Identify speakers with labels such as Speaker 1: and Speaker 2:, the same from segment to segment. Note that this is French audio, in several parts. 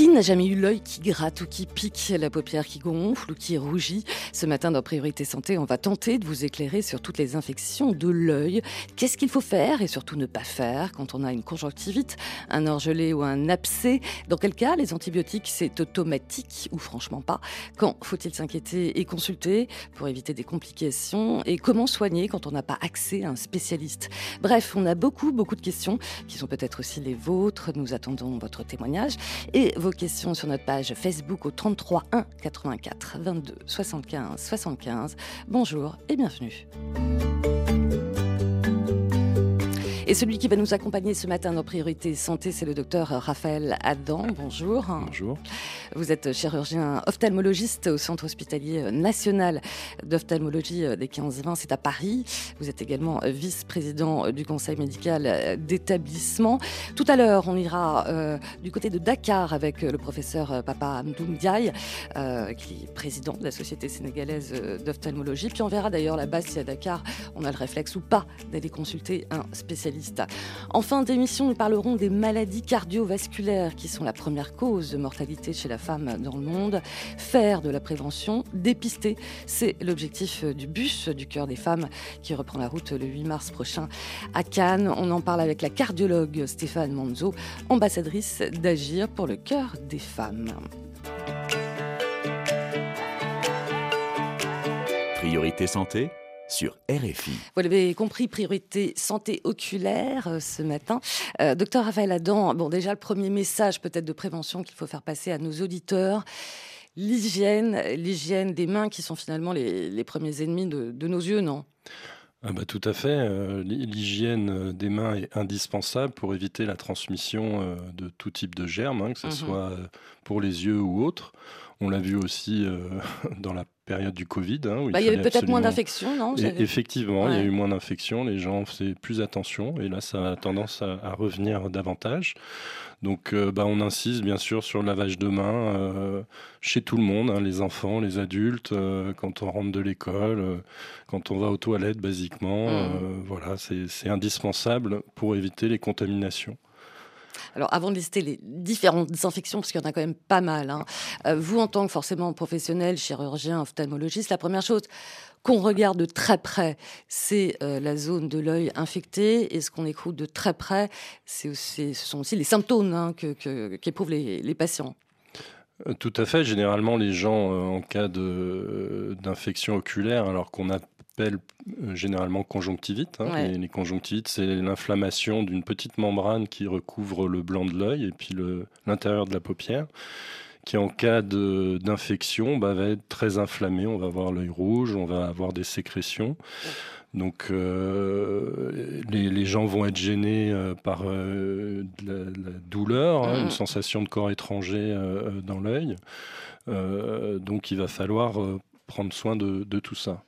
Speaker 1: Qui n'a jamais eu l'œil qui gratte ou qui pique, la paupière qui gonfle ou qui rougit Ce matin dans Priorité Santé, on va tenter de vous éclairer sur toutes les infections de l'œil. Qu'est-ce qu'il faut faire et surtout ne pas faire quand on a une conjonctivite, un orgelé ou un abcès Dans quel cas les antibiotiques c'est automatique ou franchement pas Quand faut-il s'inquiéter et consulter pour éviter des complications Et comment soigner quand on n'a pas accès à un spécialiste Bref, on a beaucoup beaucoup de questions qui sont peut-être aussi les vôtres. Nous attendons votre témoignage et vos questions sur notre page Facebook au 33 1 84 22 75 75. Bonjour et bienvenue. Et celui qui va nous accompagner ce matin dans Priorité Santé, c'est le docteur Raphaël Adam. Bonjour.
Speaker 2: Bonjour.
Speaker 1: Vous êtes chirurgien ophtalmologiste au Centre hospitalier national d'ophtalmologie des 15-20, c'est à Paris. Vous êtes également vice-président du conseil médical d'établissement. Tout à l'heure, on ira euh, du côté de Dakar avec le professeur Papa Amdoum Diaye, euh, qui est président de la Société sénégalaise d'ophtalmologie. Puis on verra d'ailleurs là-bas si à Dakar, on a le réflexe ou pas d'aller consulter un spécialiste en fin d'émission, nous parlerons des maladies cardiovasculaires qui sont la première cause de mortalité chez la femme dans le monde. Faire de la prévention, dépister, c'est l'objectif du bus du cœur des femmes qui reprend la route le 8 mars prochain à Cannes. On en parle avec la cardiologue Stéphane Manzo, ambassadrice d'Agir pour le cœur des femmes.
Speaker 3: Priorité santé sur RFI.
Speaker 1: Vous l'avez compris, priorité santé oculaire euh, ce matin. Euh, docteur Raphaël Adam, bon déjà le premier message peut-être de prévention qu'il faut faire passer à nos auditeurs. L'hygiène, l'hygiène des mains qui sont finalement les, premiers ennemis de, nos yeux, non?
Speaker 2: Ah bah, tout à fait. Euh, l'hygiène des mains est indispensable pour éviter la transmission de tout type de germes, hein, que ce mhm. soit pour les yeux ou autres. On l'a vu aussi dans la période du Covid.
Speaker 1: Hein, bah, il, y avait peut-être moins d'infections, non?
Speaker 2: Effectivement, il y a eu moins d'infections, les gens faisaient plus attention, et là, ça a tendance à, revenir davantage. Donc, euh, bah, on insiste bien sûr sur le lavage de mains euh, chez tout le monde, hein, les enfants, les adultes, euh, quand on rentre de l'école, quand on va aux toilettes, basiquement. Mmh. voilà, c'est indispensable pour éviter les contaminations.
Speaker 1: Alors, avant de lister les différentes infections, parce qu'il y en a quand même pas mal, hein, euh, vous, en tant que forcément professionnel, chirurgien, ophtalmologiste, la première chose qu'on regarde de très près, c'est euh, la zone de l'œil infectée. Et ce qu'on écoute de très près, c'est ce sont aussi les symptômes hein, qu'éprouvent les, patients.
Speaker 2: Euh, tout à fait. Généralement, les gens, en cas d'infection oculaire, alors qu'on a euh, généralement conjonctivite. Hein. Les, conjonctivites, c'est l'inflammation d'une petite membrane qui recouvre le blanc de l'œil et puis l'intérieur de la paupière qui en cas d'infection bah, va être très inflammé. On va avoir l'œil rouge, on va avoir des sécrétions. Donc euh, les, gens vont être gênés euh, par la, douleur, hein, une mm. sensation de corps étranger dans l'œil. donc il va falloir prendre soin de tout ça.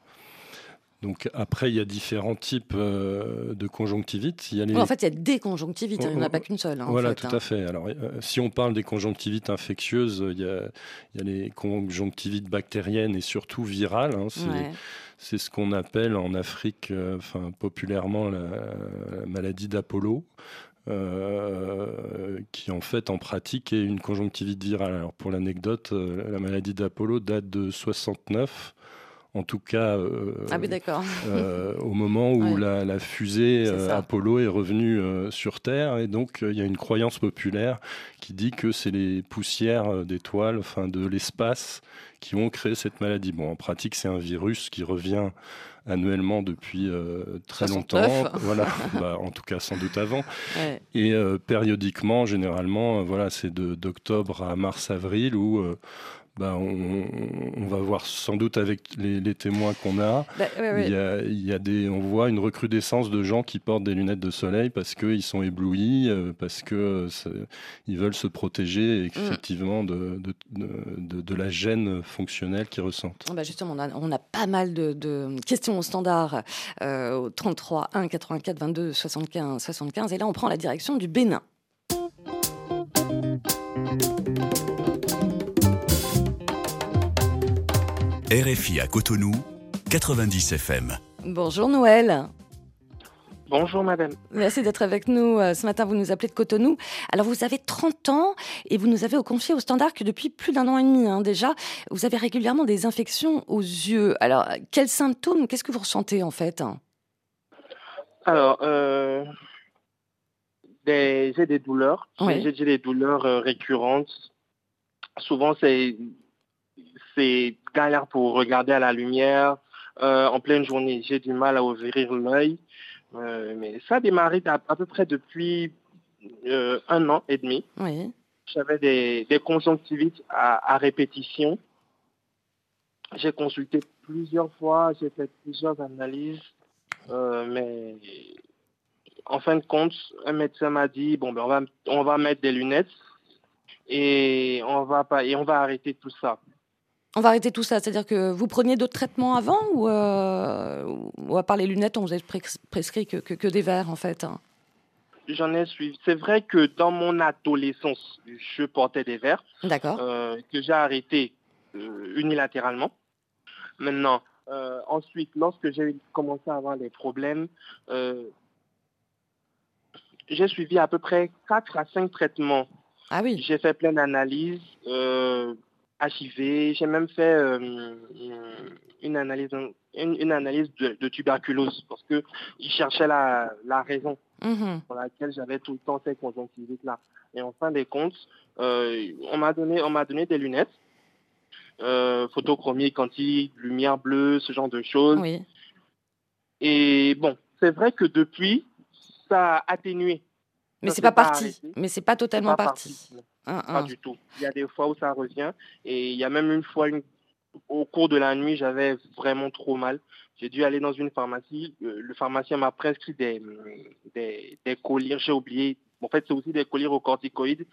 Speaker 2: Donc après, il y a différents types euh, de conjonctivites.
Speaker 1: Il y a les... en fait, il y a des conjonctivites, hein, il n'y en a pas qu'une seule. Hein,
Speaker 2: voilà,
Speaker 1: tout
Speaker 2: hein. à fait. Alors, euh, si on parle des conjonctivites infectieuses, il y a, il y a les conjonctivites bactériennes et surtout virales. C'est ce qu'on appelle en Afrique, euh, enfin, populairement, la, maladie d'Apollo. qui en fait en pratique est une conjonctivite virale. Alors pour l'anecdote, la maladie d'Apollo date de 69 en tout cas
Speaker 1: euh, ah
Speaker 2: euh, au moment où la, fusée euh, Apollo est revenue sur Terre. Et donc il y a une croyance populaire qui dit que c'est les poussières d'étoiles, enfin de l'espace, qui ont créé cette maladie. Bon, en pratique, c'est un virus qui revient annuellement depuis très longtemps. Voilà, bah, en tout cas sans doute avant. Et périodiquement, généralement, voilà, c'est d'octobre à mars-avril où bah, on, va voir sans doute avec les, témoins qu'on a, bah, Il, y a, des, on voit une recrudescence de gens qui portent des lunettes de soleil parce qu'ils sont éblouis, euh, parce que ils veulent se protéger mm. effectivement de, de, la gêne fonctionnelle qu'ils ressentent.
Speaker 1: Bah, justement, on a, on a, pas mal de, questions au standard euh, au 33 1 84 22 75 75 et là on prend la direction du Bénin.
Speaker 3: RFI à Cotonou, 90 FM.
Speaker 1: Bonjour Noël.
Speaker 4: Bonjour madame.
Speaker 1: Merci d'être avec nous. Euh, ce matin, vous nous appelez de Cotonou. Alors, vous avez 30 ans et vous nous avez confié au standard que depuis plus d'un an et demi hein, déjà, vous avez régulièrement des infections aux yeux. Alors, quels symptômes, qu'est-ce que vous ressentez en fait?
Speaker 4: Alors, euh, j'ai des douleurs. J'ai des douleurs euh, récurrentes. Souvent, c'est c'est galère pour regarder à la lumière. Euh, en pleine journée, j'ai du mal à ouvrir l'œil. Euh, mais ça a démarré à, peu près depuis euh, un an et demi. J'avais des, des, conjonctivites à, répétition. J'ai consulté plusieurs fois, j'ai fait plusieurs analyses, mais en fin de compte, un médecin m'a dit bon ben on va on va mettre des lunettes et on va pas et on va arrêter tout ça.
Speaker 1: On va arrêter tout ça, c'est-à-dire que vous preniez d'autres traitements avant ou, euh, ou, à part les lunettes, on vous a prescrit que, que, des verres en fait hein?
Speaker 4: J'en ai suivi. C'est vrai que dans mon adolescence, je portais des verres.
Speaker 1: D'accord.
Speaker 4: Euh, que j'ai arrêté euh, unilatéralement. Maintenant, ensuite, lorsque j'ai commencé à avoir des problèmes, j'ai suivi à peu près 4 à 5 traitements.
Speaker 1: Ah oui.
Speaker 4: J'ai fait plein d'analyses. HIV. J'ai même fait euh, une analyse, une, analyse de, tuberculose parce que il cherchait la, raison mm-hmm. pour laquelle j'avais tout le temps ces conjonctivites là. Et en fin des comptes, euh, on m'a donné, on m'a donné des lunettes, euh, photochromie quantique, lumière bleue, ce genre de choses. Et bon, c'est vrai que depuis, ça a atténué.
Speaker 1: Mais c'est pas parti. Mais c'est pas totalement parti.
Speaker 4: Pas du tout. Il y a des fois où ça revient. Et il y a même une fois, au cours de la nuit, j'avais vraiment trop mal. J'ai dû aller dans une pharmacie. Euh, le pharmacien m'a prescrit des, des, des colliers. J'ai oublié. En fait, c'est aussi des colliers aux corticoïdes.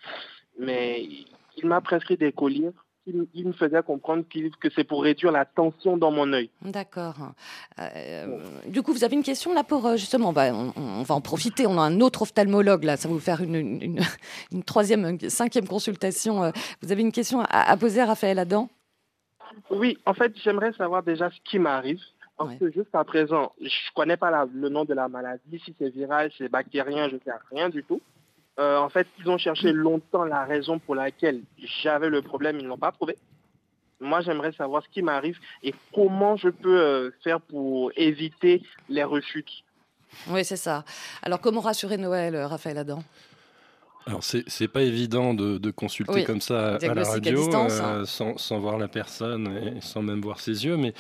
Speaker 4: Mais il m'a prescrit des colliers il, me faisait comprendre que c'est pour réduire la tension dans mon œil.
Speaker 1: D'accord. Euh, du coup, vous avez une question là pour euh, justement, bah, on, va en profiter. On a un autre ophtalmologue là, ça va vous faire une, une, troisième, une cinquième consultation. Euh, vous avez une question à, poser à Raphaël Adam?
Speaker 4: Oui, en fait, j'aimerais savoir déjà ce qui m'arrive. Parce que jusqu'à présent, je ne connais pas le nom de la maladie, si c'est viral, si c'est bactérien, je ne sais rien du tout. Euh, en fait, ils ont cherché longtemps la raison pour laquelle j'avais le problème, ils ne l'ont pas trouvé. Moi, j'aimerais savoir ce qui m'arrive et comment je peux euh, faire pour éviter les rechutes.
Speaker 1: Oui, c'est ça. Alors, comment rassurer Noël, euh, Raphaël Adam?
Speaker 2: Alors c'est pas évident de, consulter comme ça à la radio hein. sans, voir la personne et sans même voir ses yeux, mais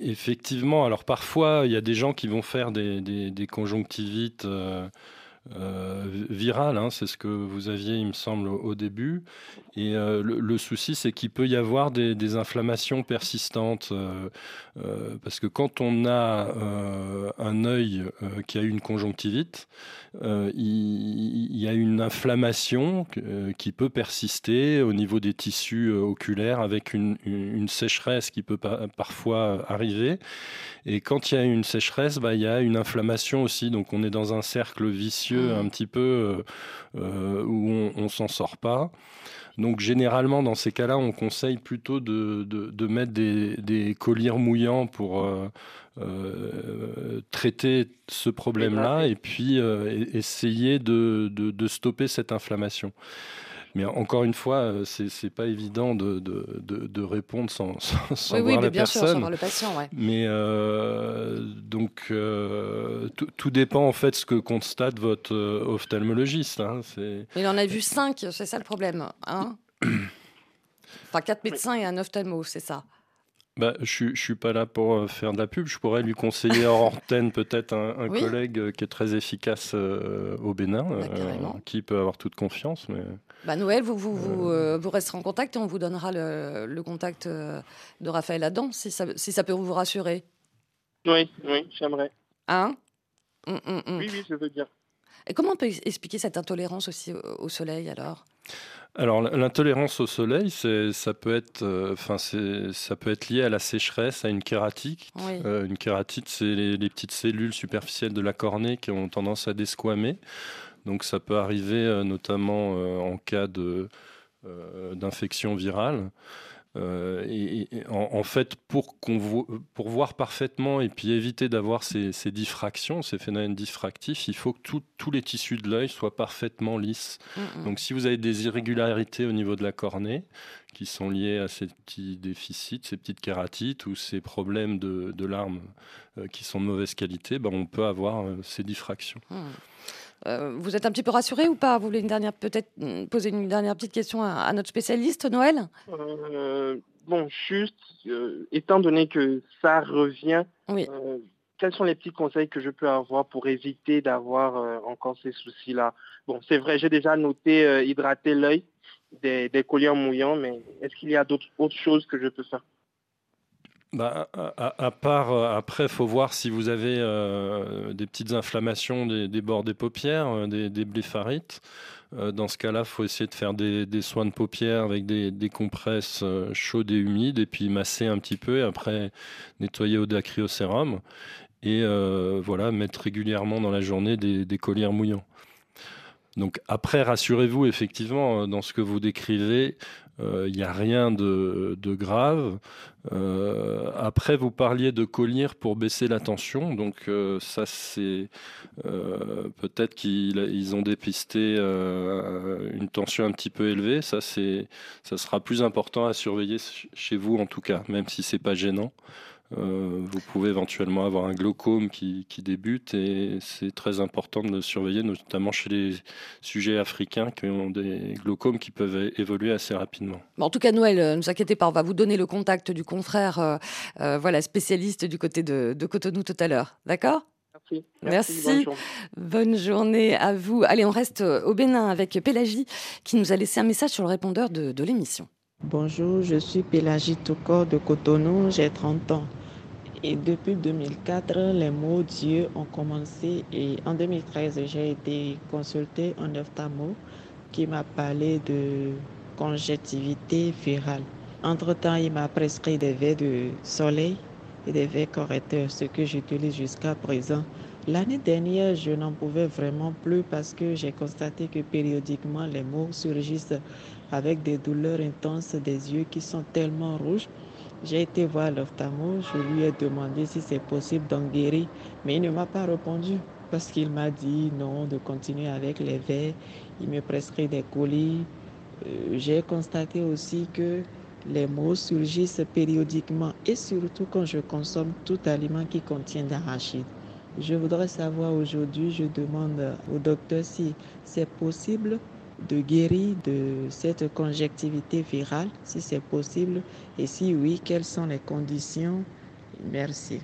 Speaker 2: effectivement, alors parfois il y a des gens qui vont faire des, conjonctivites euh, viral, hein, c'est ce que vous aviez, il me semble, au, début. Et euh, le, souci, c'est qu'il peut y avoir des, inflammations persistantes, euh, parce que quand on a un œil qui a une conjonctivite, il, y a une inflammation qui peut persister au niveau des tissus oculaires avec une, une sécheresse qui peut parfois arriver. Et quand il y a une sécheresse, bah, il y a une inflammation aussi. Donc on est dans un cercle vicieux mmh. un petit peu euh, euh, où on, ne s'en sort pas. Donc généralement, dans ces cas-là, on conseille plutôt de, de, mettre des, des, colliers mouillants pour euh, traiter ce problème-là et puis essayer de, de, stopper cette inflammation. Mais encore une fois, euh, c'est pas évident de, de, de, répondre sans, sans,
Speaker 1: oui,
Speaker 2: voir
Speaker 1: oui,
Speaker 2: la
Speaker 1: bien
Speaker 2: personne.
Speaker 1: Sûr, sans le patient, ouais.
Speaker 2: Mais euh, donc, euh, tout dépend en fait ce que constate votre ophtalmologiste. Hein,
Speaker 1: Il en a vu cinq, c'est ça le problème. Hein? Enfin, quatre médecins et un ophtalmo, c'est ça.
Speaker 2: Bah, je ne suis pas là pour euh, faire de la pub. Je pourrais lui conseiller en antenne peut-être un, collègue euh, qui est très efficace euh, au Bénin, bah, qui peut avoir toute confiance. Mais...
Speaker 1: Bah, Noël, vous, vous, vous, resterez en contact et on vous donnera le, contact de Raphaël Adam, si ça, si ça peut vous rassurer.
Speaker 4: Oui, oui, j'aimerais.
Speaker 1: Hein?
Speaker 4: Mm, mm, mm. Oui, oui, je veux dire.
Speaker 1: Et comment on peut expliquer cette intolérance aussi au soleil alors?
Speaker 2: Alors l'intolérance au soleil, ça peut être, euh, enfin ça peut être lié à la sécheresse, à une kératite. Euh, une kératite, c'est les, petites cellules superficielles de la cornée qui ont tendance à desquamer. Donc ça peut arriver euh, notamment en cas de d'infection virale. Euh, et, en, fait, pour, qu'on pour voir parfaitement et puis éviter d'avoir ces, diffractions, ces phénomènes diffractifs, il faut que tous les tissus de l'œil soient parfaitement lisses. Donc, si vous avez des irrégularités au niveau de la cornée, qui sont liés à ces petits déficits, ces petites kératites ou ces problèmes de, larmes euh, qui sont de mauvaise qualité, ben, on peut avoir euh, ces diffractions. Mm.
Speaker 1: Euh, vous êtes un petit peu rassuré ou pas? Vous voulez une dernière, peut-être mm, poser une dernière petite question à, notre spécialiste, Noël?
Speaker 4: Euh, Bon, juste, euh, étant donné que ça revient, quels sont les petits conseils que je peux avoir pour éviter d'avoir encore ces soucis-là? Bon, c'est vrai, j'ai déjà noté hydrater l'œil des, des colliers mouillants, mais est-ce qu'il y a d'autres autres choses que je peux faire?
Speaker 2: Bah, à, part, euh, après, faut voir si vous avez euh, des petites inflammations des, bords des paupières, euh, des, des, dans ce cas-là, faut essayer de faire des, soins de paupières avec des, compresses chaudes et humides et puis masser un petit peu et après nettoyer au dacryocérum. Et voilà, mettre régulièrement dans la journée des, colliers mouillants. Donc après, rassurez-vous, effectivement, dans ce que vous décrivez, il euh, n'y a rien de, grave. Euh, après, vous parliez de collier pour baisser la tension. Donc euh, ça, c'est peut-être qu'ils ont dépisté une tension un petit peu élevée. Ça, ça sera plus important à surveiller chez vous en tout cas, même si c'est pas gênant. Euh, vous pouvez éventuellement avoir un glaucome qui, débute et c'est très important de le surveiller, notamment chez les sujets africains qui ont des glaucomes qui peuvent évoluer assez rapidement.
Speaker 1: En tout cas, Noël, euh, ne vous inquiétez pas, on va vous donner le contact du confrère euh, voilà, spécialiste du côté de, Cotonou tout à l'heure. D'accord?
Speaker 4: Merci.
Speaker 1: Merci. Bonne, journée. à vous. Allez, on reste au Bénin avec Pélagie qui nous a laissé un message sur le répondeur de, de l'émission.
Speaker 5: Bonjour, je suis Pélagie Toukor de Cotonou, j'ai 30 ans. Et depuis 2004, les mots Dieu ont commencé et en 2013, j'ai été consultée en ophtalmo qui m'a parlé de conjonctivité virale. Entre-temps, il m'a prescrit des verres de soleil et des verres correcteurs, ce que j'utilise jusqu'à présent. L'année dernière, je n'en pouvais vraiment plus parce que j'ai constaté que périodiquement, les mots surgissent avec des douleurs intenses des yeux qui sont tellement rouges j'ai été voir l'ophtalmo, je lui ai demandé si c'est possible d'en guérir, mais il ne m'a pas répondu parce qu'il m'a dit non, de continuer avec les verres. Il me prescrit des colis. Euh, j'ai constaté aussi que les maux surgissent périodiquement et surtout quand je consomme tout aliment qui contient d'arachide. Je voudrais savoir aujourd'hui, je demande au docteur si c'est possible de guérir de cette conjectivité virale, si c'est possible, et si oui, quelles sont les conditions? Merci.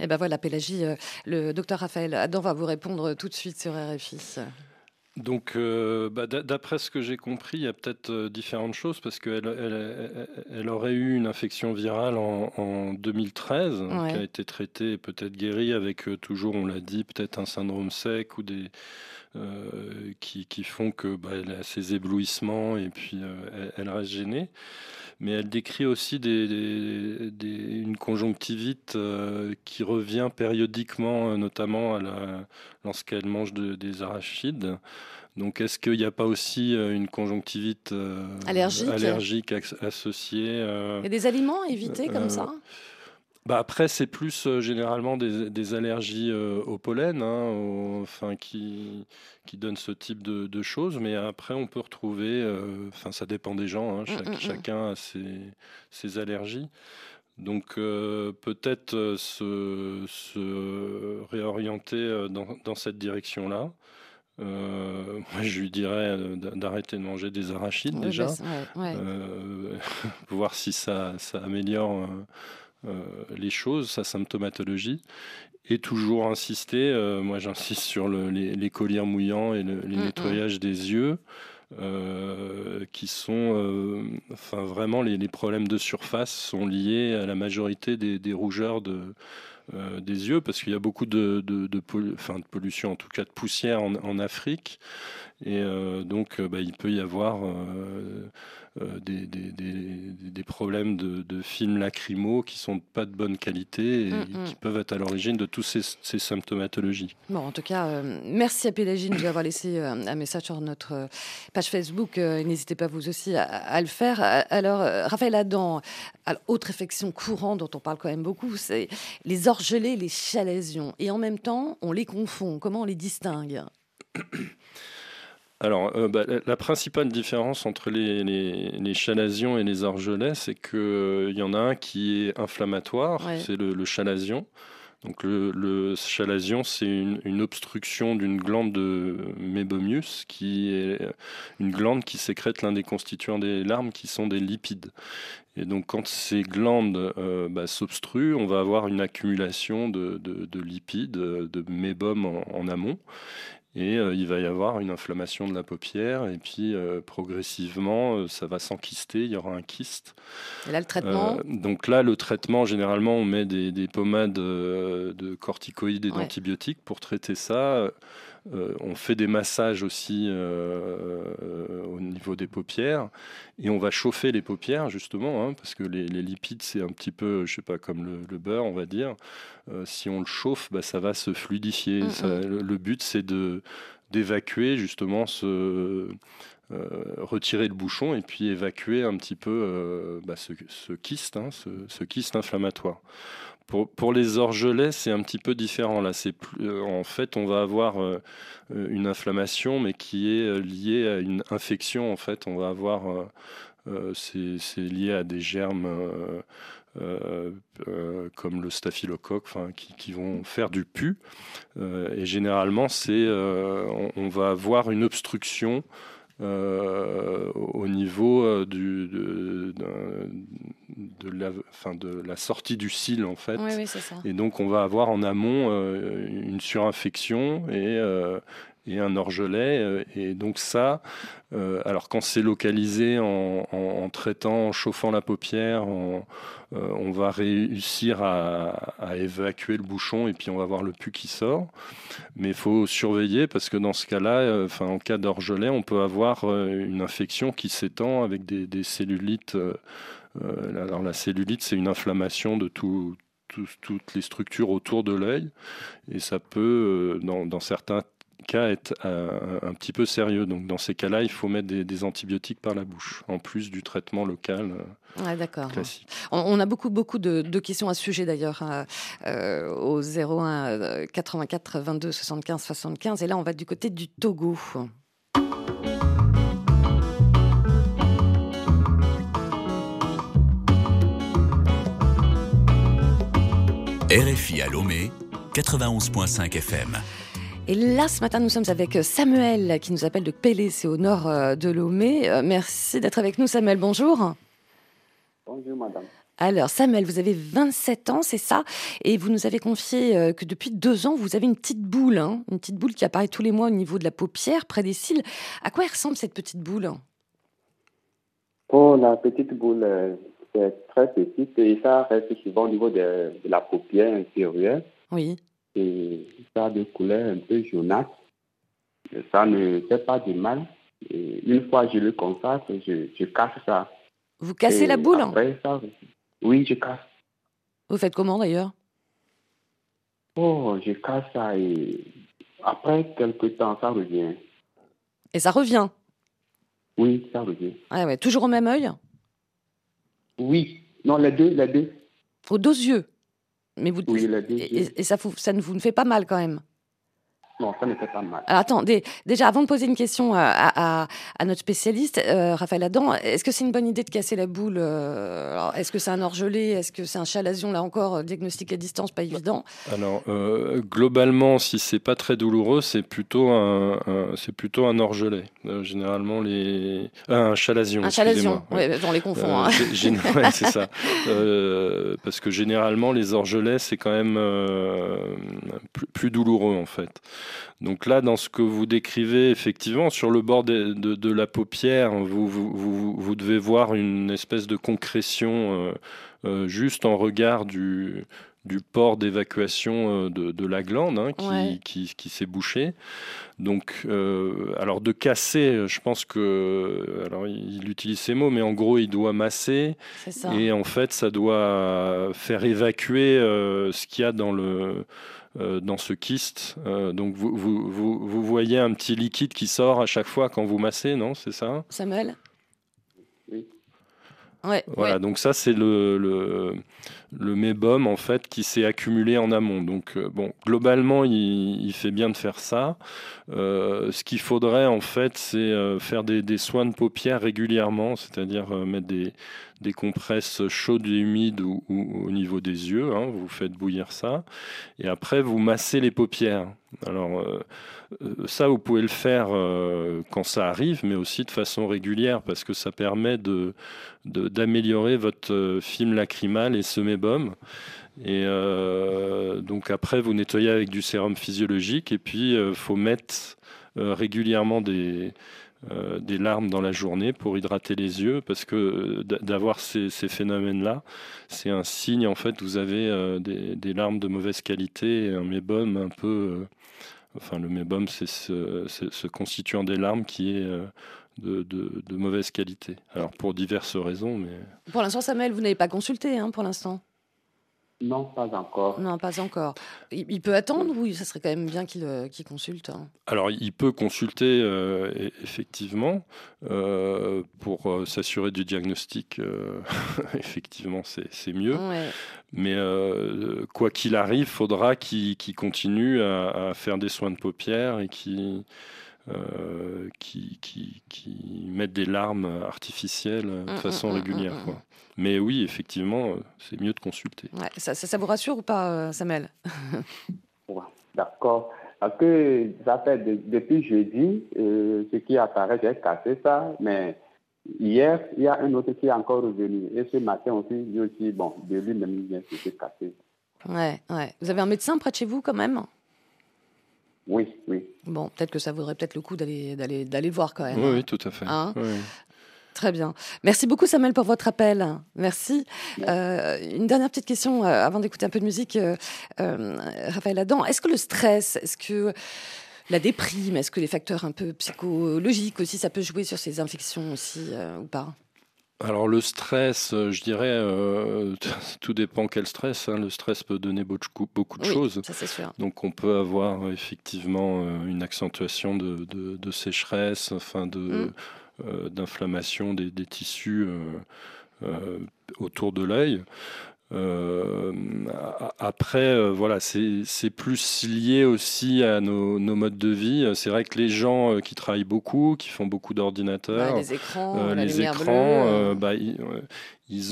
Speaker 1: Et eh ben voilà, Pélagie, euh, le docteur Raphaël Adam va vous répondre tout de suite sur RFI.
Speaker 2: Donc, euh, bah, d'après ce que j'ai compris, il y a peut-être euh, différentes choses parce qu'elle elle, aurait eu une infection virale en, 2013 qui a été traitée et peut-être guérie avec toujours, on l'a dit, peut-être un syndrome sec ou des, euh, qui, font que bah, elle a ses éblouissements et puis euh, elle, reste gênée. Mais elle décrit aussi des, une conjonctivite euh, qui revient périodiquement, notamment lorsqu'elle mange des arachides. Donc, est-ce qu'il n'y a pas aussi une conjonctivite allergique, associée
Speaker 1: Il y a des aliments à éviter comme ça?
Speaker 2: Bah après, c'est plus euh, généralement des, allergies euh, au pollen, hein, enfin, qui, qui donnent ce type de, choses. Mais après, on peut retrouver, euh, enfin, ça dépend des gens, hein, mmh, mmh, mmh. chacun a ses, ses, allergies. Donc peut-être se, se, réorienter dans, dans cette direction-là. moi, je lui dirais d'arrêter de manger des arachides déjà, bah, voir si ça, ça améliore les choses, sa symptomatologie, et toujours insister, euh, moi j'insiste sur les, colliers mouillants et le, les mm, mm. nettoyages des yeux, qui sont, enfin vraiment les, problèmes de surface sont liés à la majorité des, rougeurs de, des yeux parce qu'il y a beaucoup de, de, de, pollution, en tout cas de poussière en, Afrique. Et donc, bah, il peut y avoir euh, des, des, des, problèmes de, de, films lacrymaux qui sont pas de bonne qualité et mm, mm. qui peuvent être à l'origine de toutes ces, ces, symptomatologies.
Speaker 1: Bon, en tout cas, euh, merci à Pélagine d'avoir laissé euh, un message sur notre page Facebook. N'hésitez pas vous aussi à, le faire. Alors, Raphaël Adam, autre infection courante dont on parle quand même beaucoup, c'est les orgelés, les chalazions. Et en même temps, on les confond. Comment on les distingue?
Speaker 2: Alors, euh, bah, la, principale différence entre les, les, chalazions et les orgelets, c'est qu'il euh, y en a un qui est inflammatoire, c'est le, chalazion. Donc le, chalazion, c'est une, obstruction d'une glande de Mebomius, qui est une glande qui sécrète l'un des constituants des larmes, qui sont des lipides. Et donc quand ces glandes euh, bah, s'obstruent, on va avoir une accumulation de, lipides, de mébum en amont et euh, il va y avoir une inflammation de la paupière et puis euh, progressivement euh, ça va s'enquister, il y aura un kyste.
Speaker 1: Et là le traitement
Speaker 2: Donc là le traitement généralement on met des, des pommades de corticoïdes et d'antibiotiques pour traiter ça. Euh, on fait des massages aussi euh, au niveau des paupières et on va chauffer les paupières justement hein, parce que les, lipides c'est un petit peu, je sais pas, comme le, beurre, on va dire. Euh, si on le chauffe, bah, ça va se fluidifier. Mm, mm. le, but c'est de d'évacuer justement ce retirer le bouchon et puis évacuer un petit peu bah, ce, kyste, hein, ce, kyste inflammatoire. Pour, les orgelets, c'est un petit peu différent. Là, c'est euh, en fait, on va avoir euh, une inflammation, mais qui est euh, liée à une infection. En fait, on va avoir, c'est lié à des germes comme le staphylocoque, qui, qui, vont faire du pu. et généralement, c'est, on, va avoir une obstruction euh, au niveau euh, du, de, de, la, fin de la sortie du cil en fait. Et donc on va avoir en amont euh, une surinfection et, et un orgelet. Et donc ça, alors quand c'est localisé en, traitant, en chauffant la paupière, en, euh, on va réussir à, évacuer le bouchon et puis on va voir le pus qui sort. Mais il faut surveiller parce que dans ce cas-là, euh, en cas d'orgelet, on peut avoir euh, une infection qui s'étend avec des, cellulites. alors la cellulite, c'est une inflammation de toutes les structures autour de l'œil et ça peut, dans, certains cas être un, petit peu sérieux. Donc dans ces cas-là, il faut mettre des, antibiotiques par la bouche, en plus du traitement local
Speaker 1: euh, classique. On, a beaucoup, beaucoup de, questions à ce sujet d'ailleurs, hein, euh, au 01 84 22 75 75. Et là, on va du côté du Togo.
Speaker 3: RFI à Lomé, 91.5 FM.
Speaker 1: Et là, ce matin, nous sommes avec Samuel qui nous appelle de Pélé, c'est au nord euh, de Lomé. Euh, merci d'être avec nous, Samuel. Bonjour.
Speaker 6: Bonjour, madame.
Speaker 1: Alors, Samuel, vous avez 27 ans, c'est ça? Et vous nous avez confié euh, que depuis deux ans, vous avez une petite boule, hein, une petite boule qui apparaît tous les mois au niveau de la paupière, près des cils. À quoi ressemble cette petite boule?
Speaker 6: Oh, la petite boule, c'est très petite et ça reste souvent au niveau de, de la paupière inférieure.
Speaker 1: Oui
Speaker 6: et ça a des couleurs un peu jaunâtres. Ça ne fait pas de mal. Et une fois que je le constate, je, je casse ça.
Speaker 1: Vous cassez la boule
Speaker 6: après ça, Oui, je casse.
Speaker 1: Vous faites comment d'ailleurs?
Speaker 6: Oh, je casse ça et après quelques temps, ça revient.
Speaker 1: Et ça revient?
Speaker 6: Oui, ça revient.
Speaker 1: Ah ouais, toujours au même œil?
Speaker 6: Oui, non, les deux, les deux.
Speaker 1: Aux deux yeux? Mais vous, et, ça, ça ne vous ne fait pas mal quand même
Speaker 6: non, ça ne fait pas mal.
Speaker 1: Alors, attendez, déjà, avant de poser une question à, à, notre spécialiste, euh, Raphaël Adam, est-ce que c'est une bonne idée de casser la boule euh, Est-ce que c'est un orgelé Est-ce que c'est un chalazion Là encore, euh, diagnostic à distance, pas évident.
Speaker 2: Alors, globalement, si c'est pas très douloureux, c'est plutôt un, c'est plutôt un orgelé. généralement, les un chalazion.
Speaker 1: Un chalazion, ouais. on les confond. Hein.
Speaker 2: c'est ça. parce que généralement, les orgelets, c'est quand même plus, plus douloureux en fait. Donc là, dans ce que vous décrivez, effectivement, sur le bord de, de, la paupière, vous, vous, vous, devez voir une espèce de concrétion juste en regard du, du port d'évacuation euh, de, la glande hein, qui, qui, s'est bouché. Donc, euh, alors de casser, je pense que, alors il utilise ces mots, mais en gros, il doit masser. Et en fait, ça doit faire évacuer euh, ce qu'il y a dans le dans ce kyste. donc vous, vous, vous, vous, voyez un petit liquide qui sort à chaque fois quand vous massez, non? C'est ça?
Speaker 1: Samuel?
Speaker 6: Oui.
Speaker 1: Ouais,
Speaker 2: voilà, donc ça c'est le, le, le mébum en fait qui s'est accumulé en amont. Donc euh, bon, globalement, il, fait bien de faire ça. Euh, ce qu'il faudrait en fait, c'est euh, faire des, soins de paupières régulièrement, c'est-à-dire mettre des, des compresses chaudes et humides ou, au niveau des yeux. Hein, vous faites bouillir ça, et après vous massez les paupières. Alors ça, vous pouvez le faire quand ça arrive, mais aussi de façon régulière parce que ça permet de d'améliorer votre film lacrymal et ce et euh, donc après, vous nettoyez avec du sérum physiologique et puis euh, faut mettre euh, régulièrement des, des larmes dans la journée pour hydrater les yeux parce que d'avoir ces, phénomènes-là, c'est un signe en fait. Vous avez des, larmes de mauvaise qualité, un mébum un peu. Enfin, le mébum, c'est ce, constituant des larmes qui est de, de, mauvaise qualité. Alors pour diverses raisons, mais...
Speaker 1: Pour l'instant, Samuel, vous n'avez pas consulté hein, pour l'instant
Speaker 6: non, pas encore.
Speaker 1: Non, pas encore. Il, peut attendre ou ça serait quand même bien qu'il euh, consulte hein?
Speaker 2: Alors, il peut consulter euh, e-, effectivement euh, pour s'assurer du diagnostic. effectivement, c'est mieux. Mais quoi qu'il arrive, il faudra qu'il continue à, à, faire des soins de paupières et qu'il euh, qui, qui, qui, mettent des larmes artificielles de mm, façon mm, mm, régulière. Quoi. Mais oui, effectivement, c'est mieux de consulter.
Speaker 1: ça, ça, vous rassure ou pas, euh, Samuel?
Speaker 6: D'accord. Parce que ça fait depuis jeudi, euh, ce qui apparaît, j'ai cassé ça, mais hier, il y a un autre qui est encore revenu. Et ce matin aussi, lui aussi, bon, de lui-même, il s'est cassé.
Speaker 1: Ouais, ouais. Vous avez un médecin près de chez vous quand même?
Speaker 6: Oui, oui.
Speaker 1: Bon, peut-être que ça vaudrait peut-être le coup d'aller d'aller d'aller voir quand même.
Speaker 2: Oui, hein. oui tout à fait. Hein
Speaker 1: Très bien. Merci beaucoup Samuel pour votre appel. Merci. Euh, une dernière petite question euh, avant d'écouter un peu de musique. Euh, Raphaël Adam, est-ce que le stress, est-ce que la déprime, est-ce que les facteurs un peu psychologiques aussi, ça peut jouer sur ces infections aussi ou pas?
Speaker 2: Alors le stress, euh, je dirais, euh, tout dépend quel stress. Hein. Le stress peut donner beaucoup, beaucoup de choses.
Speaker 1: Ça, sûr.
Speaker 2: Donc on peut avoir euh, effectivement une accentuation de, de, sécheresse, enfin de mm. d'inflammation des, des, tissus autour de l'œil. Euh, après, euh, voilà, c'est plus lié aussi à nos, modes de vie. C'est vrai que les gens euh, qui travaillent beaucoup, qui font beaucoup d'ordinateurs,
Speaker 1: les écrans,
Speaker 2: les écrans, bah, ils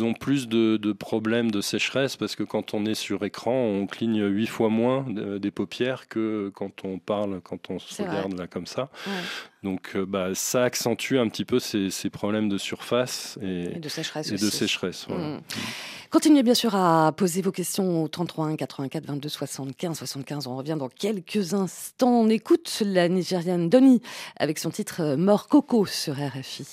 Speaker 2: ont plus de, problèmes de sécheresse parce que quand on est sur écran, on cligne huit fois moins des paupières que quand on parle, quand on se regarde là comme ça. Donc bah, ça accentue un petit peu ces, problèmes de surface et,
Speaker 1: de sécheresse.
Speaker 2: Et de sécheresse
Speaker 1: mmh. Continuez bien sûr à poser vos questions au 33 1 84 22 75 75. On revient dans quelques instants. On écoute la Nigériane Donny avec son titre Mort Coco sur RFI.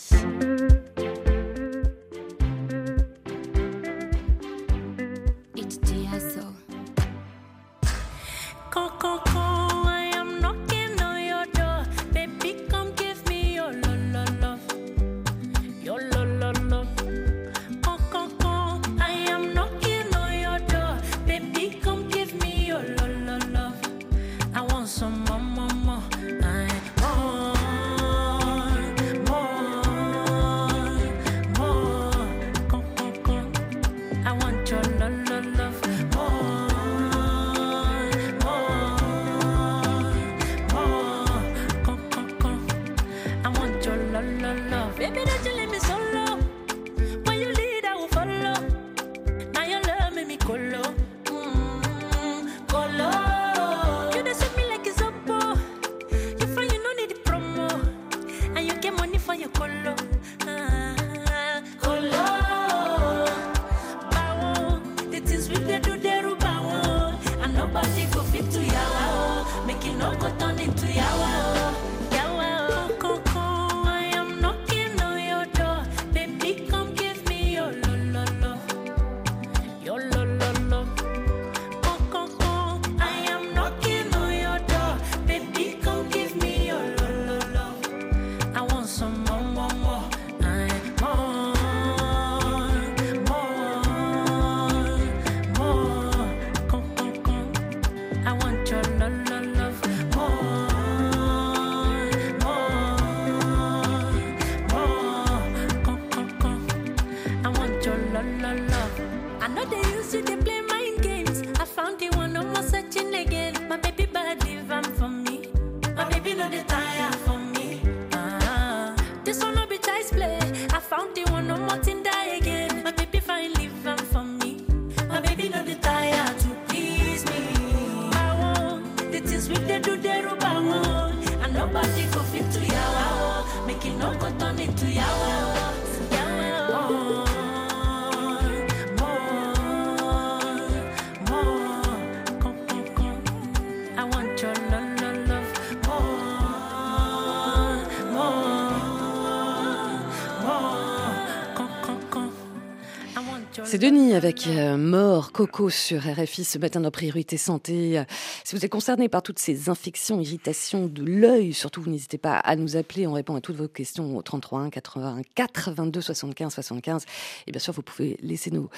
Speaker 1: C'est Denis avec euh, Mort Coco sur RFI ce matin dans Priorité Santé. Si vous êtes concerné par toutes ces infections, irritations de l'œil, surtout n'hésitez pas à nous appeler. On répond à toutes vos questions au 33 1 81 82 75 75. Et bien sûr, vous pouvez laisser nos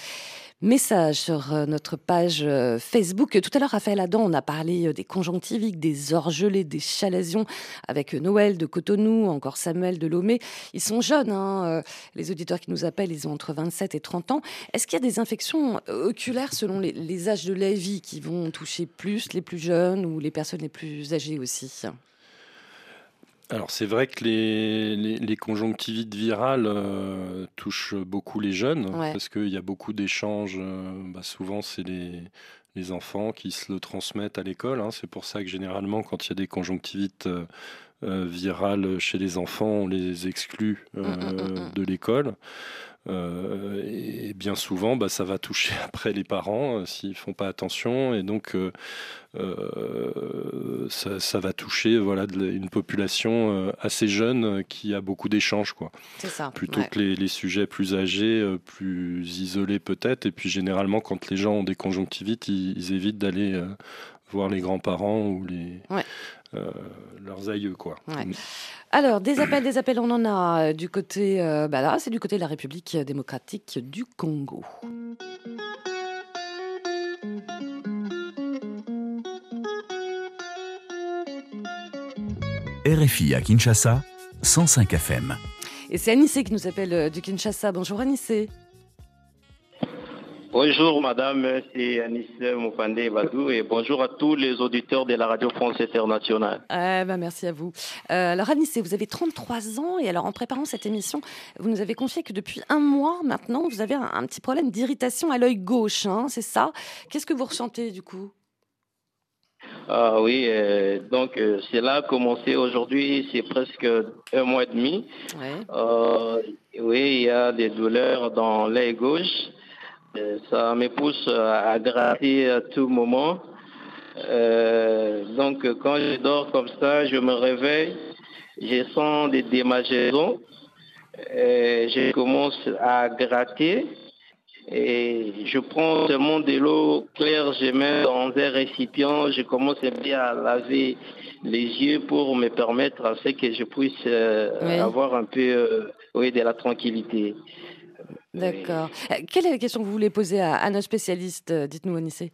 Speaker 1: message sur euh, notre page euh, Facebook. Tout à l'heure, Raphaël Adam, on a parlé des conjonctiviques, des orgelés, des chalazions avec Noël de Cotonou, encore Samuel de Lomé. Ils sont jeunes, hein, les auditeurs qui nous appellent, ils ont entre 27 et 30 ans. Est-ce qu'il y a des infections oculaires selon les, les âges de la vie qui vont toucher plus les plus jeunes ou les personnes les plus âgées aussi?
Speaker 2: Alors c'est vrai que les, conjonctivites virales euh, touchent beaucoup les jeunes parce qu'il y a beaucoup d'échanges. Euh, bah, souvent c'est les, enfants qui se le transmettent à l'école. Hein. C'est pour ça que généralement quand il y a des conjonctivites euh, virales chez les enfants, on les exclut mmh, mmh, mmh, de l'école. Euh, et bien souvent, bah, ça va toucher après les parents euh, s'ils font pas attention, et donc euh, ça, va toucher voilà une population assez jeune qui a beaucoup d'échanges, quoi.
Speaker 1: Ça,
Speaker 2: Plutôt que les, sujets plus âgés, plus isolés peut-être. Et puis généralement, quand les gens ont des conjonctivites, ils, évitent d'aller voir les grands-parents ou les leurs aïeux, quoi.
Speaker 1: Mm. Alors, des appels, des appels, on en a euh, du côté, euh, bah là, c'est du côté de la République démocratique du Congo.
Speaker 3: RFI à Kinshasa, 105 FM.
Speaker 1: Et c'est Anissé qui nous appelle euh, du Kinshasa. Bonjour Anissé.
Speaker 7: Bonjour madame, c'est Anis Moufandé Badou et bonjour à tous les auditeurs de la Radio France Internationale.
Speaker 1: Eh ben, merci à vous. Euh, alors Anis, vous avez 33 ans et alors en préparant cette émission, vous nous avez confié que depuis un mois maintenant, vous avez un, petit problème d'irritation à l'œil gauche, hein, c'est ça? Qu'est-ce que vous ressentez du coup?
Speaker 7: Ah oui, euh, donc euh, c'est là commencé aujourd'hui, c'est presque un mois et demi. oui, il y a des douleurs dans l'œil gauche. Euh, ça me pousse à gratter à tout moment. Euh, donc quand je dors comme ça, je me réveille, je sens des démangeaisons, euh, je commence à gratter et je prends seulement de l'eau claire, je mets dans un récipient, je commence bien à laver les yeux pour me permettre à ce que je puisse avoir un peu oui, de la tranquillité.
Speaker 1: D'accord. Euh, quelle est la question que vous voulez poser à, notre spécialiste euh, Dites-nous, Anissé.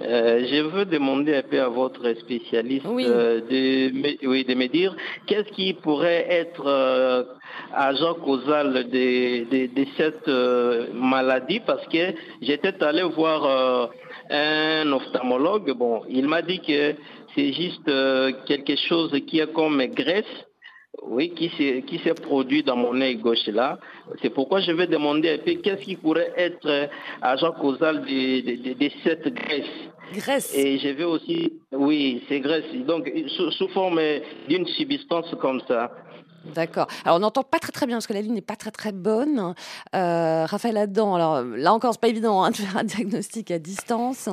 Speaker 7: Euh, je veux demander un peu à votre spécialiste de, me, oui, de me dire qu'est-ce qui pourrait être agent causal de, de, cette maladie parce que j'étais allé voir un ophtalmologue. Bon, il m'a dit que c'est juste quelque chose qui est comme graisse oui, qui s'est, qui s'est produit dans mon œil gauche là. C'est pourquoi je vais demander un peu qu'est-ce qui pourrait être agent causal de, de, cette graisse.
Speaker 1: Graisse.
Speaker 7: Et je vais aussi, oui, c'est graisse. Donc, sous forme d'une substance comme ça.
Speaker 1: D'accord. Alors on n'entend pas très très bien parce que la ligne n'est pas très très bonne. Euh, Raphaël Adam, alors là encore c'est pas évident hein, de faire un diagnostic à distance.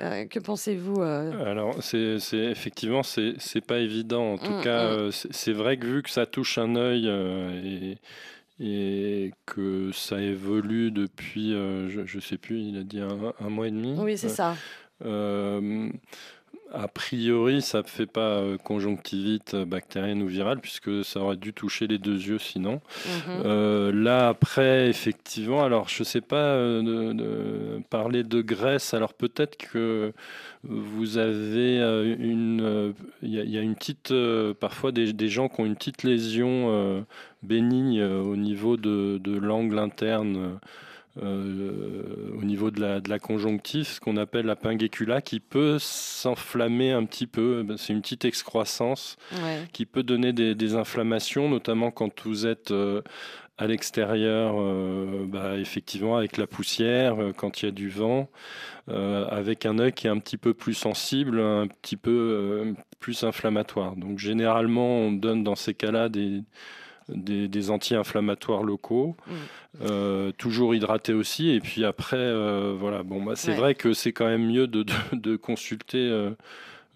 Speaker 1: Euh, que pensez-vous
Speaker 2: euh Alors c'est effectivement c'est pas évident. En tout mmh, cas mmh. c'est vrai que vu que ça touche un œil et, et que ça évolue depuis je, ne sais plus il a dit un, mois et demi.
Speaker 1: Oui c'est ça.
Speaker 2: A priori, ça ne fait pas euh, conjonctivite euh, bactérienne ou virale, puisque ça aurait dû toucher les deux yeux sinon. Mhm. Euh, là, après, effectivement, alors je ne sais pas de, parler de graisse, alors peut-être que vous avez une. Il y, a une petite. parfois, des, gens qui ont une petite lésion bénigne au niveau de, de l'angle interne au niveau de la, de la conjonctive, ce qu'on appelle la pinguécula, qui peut s'enflammer un petit peu. C'est une petite excroissance qui peut donner des, des, inflammations, notamment quand vous êtes à l'extérieur, euh, bah, effectivement, avec la poussière, euh, quand il y a du vent, euh, avec un œil qui est un petit peu plus sensible, un petit peu plus inflammatoire. Donc généralement, on donne dans ces cas-là des, des, anti-inflammatoires locaux, mm. toujours hydratés aussi. Et puis après, voilà, bon, bah, c'est vrai que c'est quand même mieux de, de consulter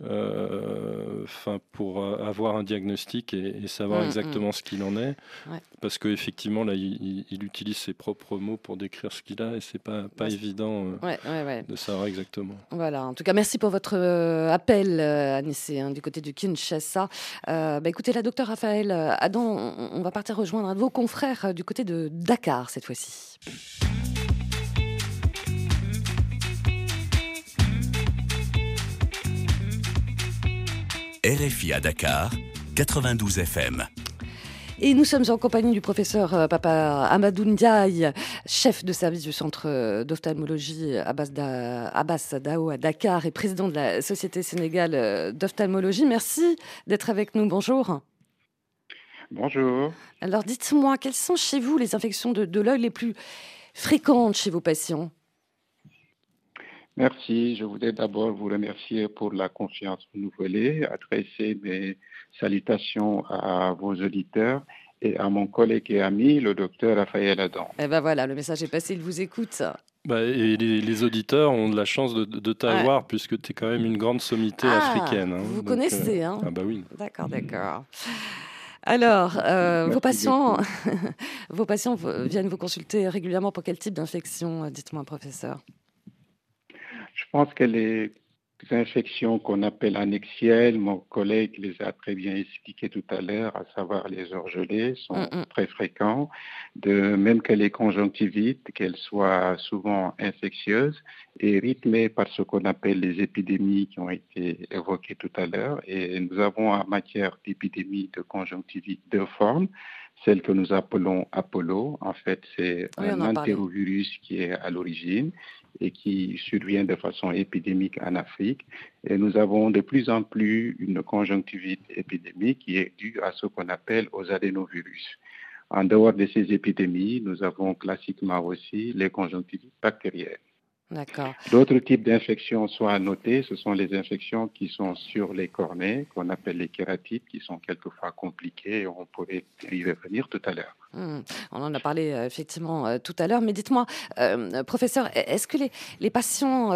Speaker 2: euh, enfin pour avoir un diagnostic et, savoir mm, exactement mm. ce qu'il en est. Parce qu'effectivement, là, il, utilise ses propres mots pour décrire ce qu'il a et c'est pas, pas évident euh, de savoir exactement.
Speaker 1: Voilà, en tout cas, merci pour votre euh, appel, Anissé, hein, du côté du Kinshasa. bah, écoutez, la docteur Raphaël Adam, on, on va partir rejoindre un de vos confrères du côté de Dakar cette fois-ci.
Speaker 3: RFI à Dakar, 92 FM.
Speaker 1: Et nous sommes en compagnie du professeur euh, Papa Amadou Ndiaye, chef de service du centre euh, d'ophtalmologie Abbas, Dao à Dakar et président de la Société sénégale euh, d'ophtalmologie. Merci d'être avec nous. Bonjour.
Speaker 8: Bonjour.
Speaker 1: Alors dites-moi, quelles sont chez vous les infections de, de l'œil les plus fréquentes chez vos patients?
Speaker 8: Merci. Je voudrais d'abord vous remercier pour la confiance renouvelée, adresser mes salutations à vos auditeurs et à mon collègue et ami, le docteur Raphaël Adam.
Speaker 1: Eh ben voilà, le message est passé, il vous écoute.
Speaker 2: Bah, et les, auditeurs ont de la chance de, t'avoir puisque tu es quand même une grande sommité ah, africaine. Hein.
Speaker 1: Vous connaissez, euh, hein
Speaker 2: Ah bah oui.
Speaker 1: D'accord, d'accord. Alors, euh, vos patients, vos patients viennent vous consulter régulièrement pour quel type d'infection Dites-moi, professeur?
Speaker 8: Je pense que les infections qu'on appelle annexielles, mon collègue les a très bien expliquées tout à l'heure, à savoir les orgelets, sont mm, mm. très fréquents, de même que les conjonctivites, qu'elles soient souvent infectieuses et rythmées par ce qu'on appelle les épidémies qui ont été évoquées tout à l'heure. Et nous avons en matière d'épidémie de conjonctivite deux formes celle que nous appelons Apollo. En fait, c'est un entérovirus qui est à l'origine et qui survient de façon épidémique en Afrique. Et nous avons de plus en plus une conjonctivite épidémique qui est due à ce qu'on appelle aux adénovirus. En dehors de ces épidémies, nous avons classiquement aussi les conjonctivites bactériennes. D'autres types d'infections sont à noter. Ce sont les infections qui sont sur les cornets, qu'on appelle les kératites, qui sont quelquefois compliquées. On pourrait y revenir tout à l'heure.
Speaker 1: Hmm. On en a parlé euh, effectivement euh, tout à l'heure. Mais dites-moi, euh, professeur, est-ce que les, patients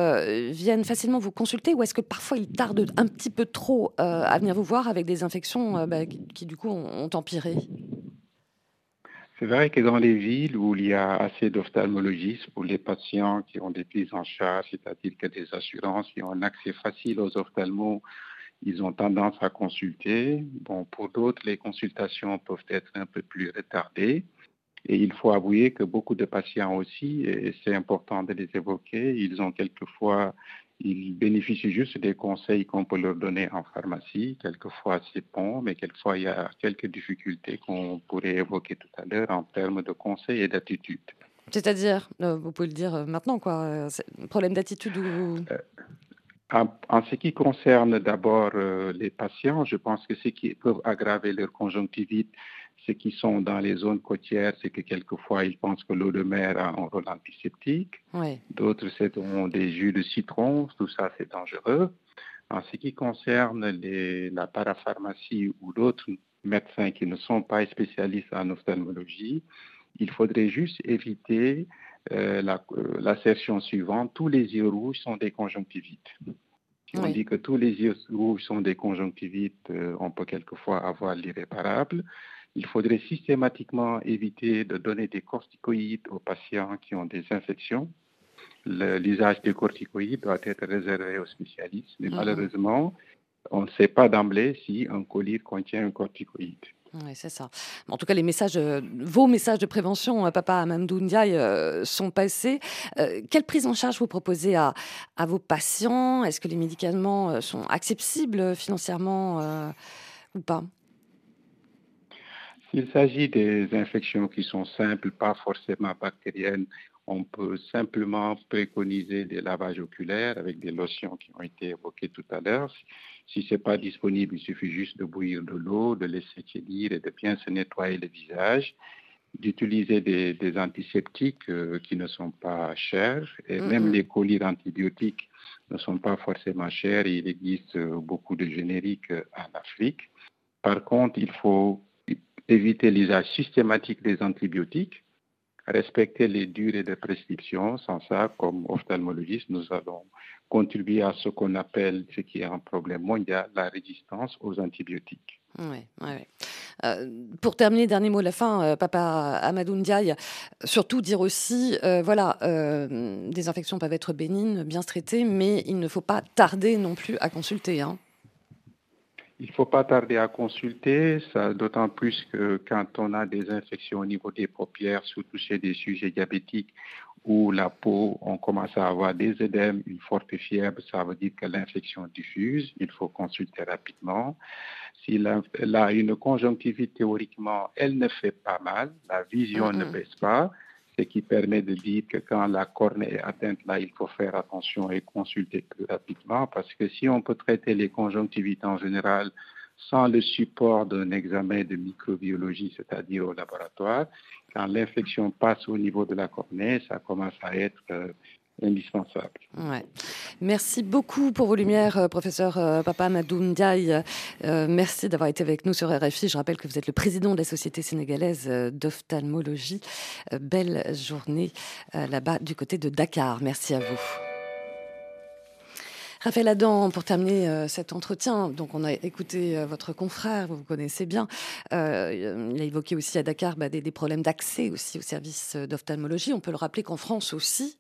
Speaker 1: viennent facilement vous consulter ou est-ce que parfois ils tardent un petit peu trop à venir vous voir avec des infections bah, qui, du coup ont empiré?
Speaker 8: C'est vrai que dans les villes où il y a assez d'ophtalmologistes pour les patients qui ont des prises en charge, c'est-à-dire que des assurances qui ont un accès facile aux ophtalmos, ils ont tendance à consulter. Bon, pour d'autres, les consultations peuvent être un peu plus retardées. Et il faut avouer que beaucoup de patients aussi, et c'est important de les évoquer, ils ont quelquefois ils bénéficient juste des conseils qu'on peut leur donner en pharmacie. Quelquefois, c'est bon, mais quelquefois, il y a quelques difficultés qu'on pourrait évoquer tout à l'heure en termes de conseils et d'attitude.
Speaker 1: C'est-à-dire, euh, vous pouvez le dire euh, maintenant, quoi, euh, problème d'attitude ou...
Speaker 8: En, ce qui concerne d'abord les patients, je pense que ce qui peut aggraver leur conjonctivite, ceux qui sont dans les zones côtières, c'est que quelquefois, ils pensent que l'eau de mer a un rôle antiseptique. D'autres, c'est des jus de citron. Tout ça, c'est dangereux. En ce qui concerne les, la parapharmacie ou d'autres médecins qui ne sont pas spécialistes en ophtalmologie, il faudrait juste éviter euh, euh, l'assertion suivante, tous les yeux rouges sont des conjonctivites. Si on dit que tous les yeux rouges sont des conjonctivites, euh, on peut quelquefois avoir l'irréparable il faudrait systématiquement éviter de donner des corticoïdes aux patients qui ont des infections. L'usage des corticoïdes doit être réservé aux spécialistes, mais mhm. malheureusement, on ne sait pas d'emblée si un colis contient un corticoïde.
Speaker 1: Oui, c'est ça. En tout cas, les messages, euh, vos messages de prévention, euh, Papa Amadou Ndiaye, euh, sont passés. quelle prise en charge vous proposez à, à vos patients? Est-ce que les médicaments sont accessibles financièrement ou pas?
Speaker 8: Il s'agit des infections qui sont simples, pas forcément bactériennes, on peut simplement préconiser des lavages oculaires avec des lotions qui ont été évoquées tout à l'heure. Si ce n'est pas disponible, il suffit juste de bouillir de l'eau, de laisser tiédir et de bien se nettoyer le visage, d'utiliser des, antiseptiques euh, qui ne sont pas chers et même les colis antibiotiques ne sont pas forcément chers. Il existe euh, beaucoup de génériques euh, en Afrique. Par contre, il faut éviter l'usage systématique des antibiotiques respecter les durées de prescription. Sans ça, comme ophtalmologiste, nous allons contribuer à ce qu'on appelle, ce qui est un problème mondial, la résistance aux antibiotiques.
Speaker 1: Euh, pour terminer, dernier mot à la fin, euh, Papa Amadou Ndiaye, surtout dire aussi, euh, voilà, des infections peuvent être bénignes, bien traitées, mais il ne faut pas tarder non plus à consulter. Hein.
Speaker 8: Il ne faut pas tarder à consulter, d'autant plus que quand on a des infections au niveau des paupières, surtout chez des sujets diabétiques, où la peau, on commence à avoir des édèmes, une forte fièvre, ça veut dire que l'infection diffuse, il faut consulter rapidement. S'il a une conjonctivite, théoriquement, elle ne fait pas mal, la vision ne baisse pas, ce qui permet de dire que quand la cornée est atteinte, là, il faut faire attention et consulter plus rapidement, parce que si on peut traiter les conjonctivites en général sans le support d'un examen de microbiologie, c'est-à-dire au laboratoire, quand l'infection passe au niveau de la cornée, ça commence à être euh, indispensable.
Speaker 1: Ouais. Merci beaucoup pour vos lumières, euh, professeur euh, Papa Madoum. Euh, merci d'avoir été avec nous sur RFI. Je rappelle que vous êtes le président de la Société sénégalaise d'ophtalmologie. belle journée là-bas du côté de Dakar. Merci à vous. Raphaël Adam, pour terminer cet entretien, donc on a écouté votre confrère, vous vous connaissez bien. il a évoqué aussi à Dakar bah, des, des, problèmes d'accès aussi aux services d'ophtalmologie. On peut le rappeler qu'en France aussi,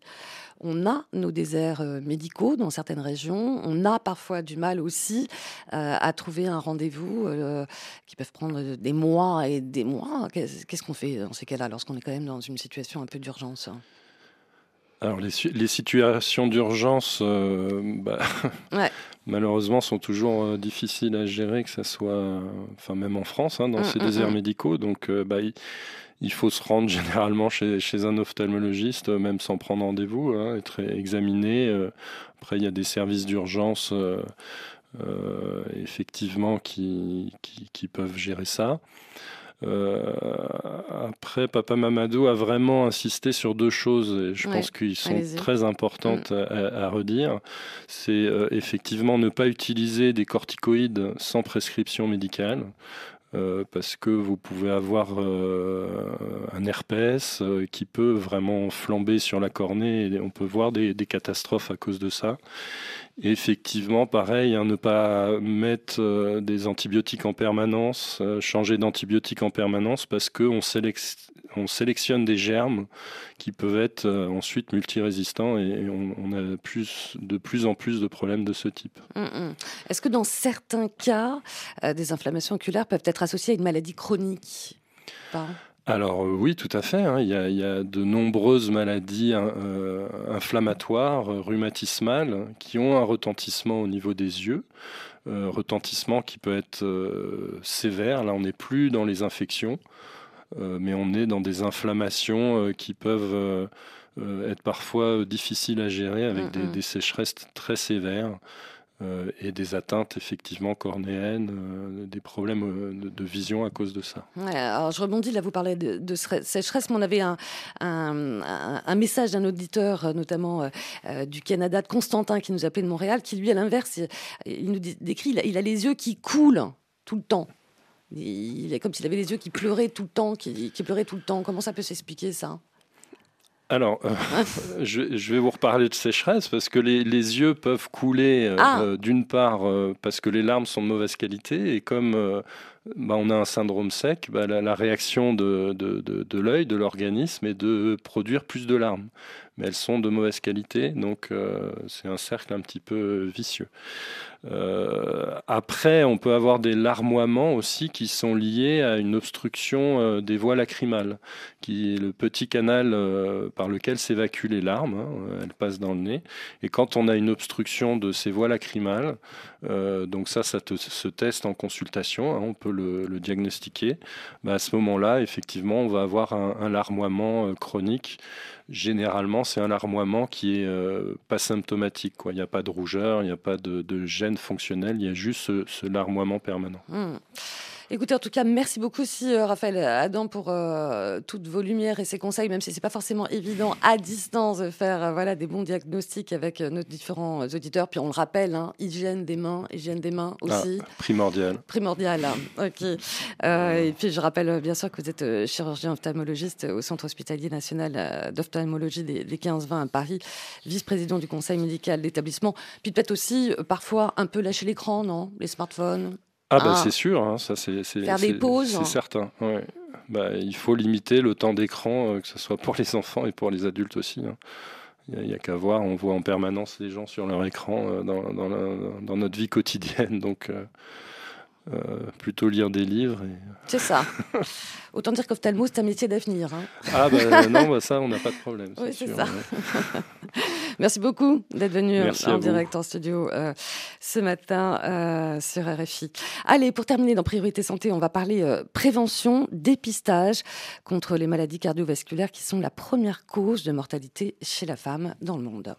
Speaker 1: on a nos déserts euh, médicaux dans certaines régions. On a parfois du mal aussi euh, à trouver un rendez-vous euh, qui peuvent prendre des mois et des mois. Qu'est-ce qu'on fait dans ces cas-là lorsqu'on est quand même dans une situation un peu d'urgence?
Speaker 2: Alors les, situations d'urgence, bah, malheureusement, sont toujours difficiles à gérer, que ce soit, enfin même en France, hein, dans mmh, ces mmh, déserts mmh. médicaux. Donc, bah, il faut se rendre généralement chez, un ophtalmologiste, même sans prendre rendez-vous, hein, être examiné. Euh, après, il y a des services d'urgence, euh, euh, effectivement, qui, qui, peuvent gérer ça. Après, Papa Mamadou a vraiment insisté sur deux choses, et je pense qu'ils sont très importantes mm. à, redire. C'est effectivement ne pas utiliser des corticoïdes sans prescription médicale. Euh, parce que vous pouvez avoir euh, un herpès euh, qui peut vraiment flamber sur la cornée et on peut voir des, catastrophes à cause de ça. Effectivement, pareil, hein, ne pas mettre des antibiotiques en permanence, changer d'antibiotiques en permanence parce qu'on on sélectionne des germes qui peuvent être ensuite multirésistants et on, a plus, de plus en plus de problèmes de ce type.
Speaker 1: Hum, hum. Est-ce que dans certains cas, des inflammations oculaires peuvent être associé à une maladie chronique?
Speaker 2: Alors euh, oui, tout à fait. Hein. Il, y a, de nombreuses maladies hein, euh, inflammatoires, euh, rhumatismales, qui ont un retentissement au niveau des yeux. retentissement qui peut être sévère. Là, on n'est plus dans les infections, mais on est dans des inflammations qui peuvent être parfois difficiles à gérer avec des, des, sécheresses très sévères. Euh, et des atteintes effectivement cornéennes, euh, des problèmes euh, de, vision à cause de ça.
Speaker 1: alors je rebondis, là vous parlez de, sécheresse, mais on avait un, un, message d'un auditeur, notamment du Canada, de Constantin, qui nous appelait de Montréal, qui lui à l'inverse, il, nous décrit, il a, les yeux qui coulent tout le temps. Il est comme s'il avait les yeux qui pleuraient tout le temps, qui pleuraient tout le temps. Comment ça peut s'expliquer ça?
Speaker 2: Alors, euh, je, vais vous reparler de sécheresse parce que les, yeux peuvent couler euh, ah. euh, d'une part parce que les larmes sont de mauvaise qualité et comme bah, on a un syndrome sec, bah, la, réaction de, l'œil, de l'organisme est de produire plus de larmes. Mais elles sont de mauvaise qualité, donc c'est un cercle un petit peu vicieux. Euh, après, on peut avoir des larmoiements aussi qui sont liés à une obstruction euh, des voies lacrymales, qui est le petit canal euh, par lequel s'évacuent les larmes. Hein, elles passent dans le nez. Et quand on a une obstruction de ces voies lacrymales, donc ça, ça se teste en consultation. Hein, on peut le, diagnostiquer, bah, à ce moment-là, effectivement, on va avoir un, larmoiement chronique. Généralement, c'est un larmoiement qui est pas symptomatique. Il n'y a pas de rougeur, il n'y a pas de, gêne fonctionnelle, il y a juste ce, larmoiement permanent.
Speaker 1: Mmh. Écoutez, en tout cas, merci beaucoup aussi, euh, Raphaël Adam, pour euh, toutes vos lumières et ces conseils, même si c'est pas forcément évident à distance de faire euh, voilà, des bons diagnostics avec nos différents auditeurs. Puis on le rappelle, hein, hygiène des mains, hygiène des mains ah, aussi.
Speaker 2: primordial.
Speaker 1: Primordial, hein. ok. et puis je rappelle bien sûr que vous êtes chirurgien ophtalmologiste au Centre hospitalier national d'ophtalmologie des, des 15-20 à Paris, vice-président du conseil médical d'établissement. Puis peut-être aussi parfois un peu lâcher l'écran, non? Les smartphones?
Speaker 2: Ah, bah, c'est sûr, hein, ça c'est
Speaker 1: faire des pauses.
Speaker 2: C'est certain. Bah, il faut limiter le temps d'écran, euh, que ce soit pour les enfants et pour les adultes aussi. Hein. Il n'y a, qu'à voir, on voit en permanence les gens sur leur écran euh, dans, dans, notre vie quotidienne. Donc, euh, euh, plutôt lire des livres. Et...
Speaker 1: C'est ça. Autant dire qu'ophtalmo, c'est un métier d'avenir. Hein.
Speaker 2: Ah ben non, bah, ça, on n'a pas de problème.
Speaker 1: Oui, c'est ça. Merci beaucoup d'être venu euh, en direct en studio euh, ce matin sur RFI. Allez, pour terminer dans Priorité Santé, on va parler prévention, dépistage contre les maladies cardiovasculaires qui sont la première cause de mortalité chez la femme dans le monde.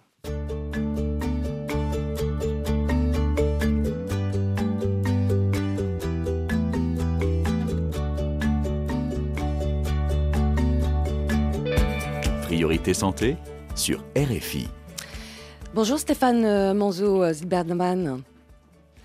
Speaker 3: Priorité santé sur RFI.
Speaker 1: Bonjour Stéphane euh, Manzo Zilberman.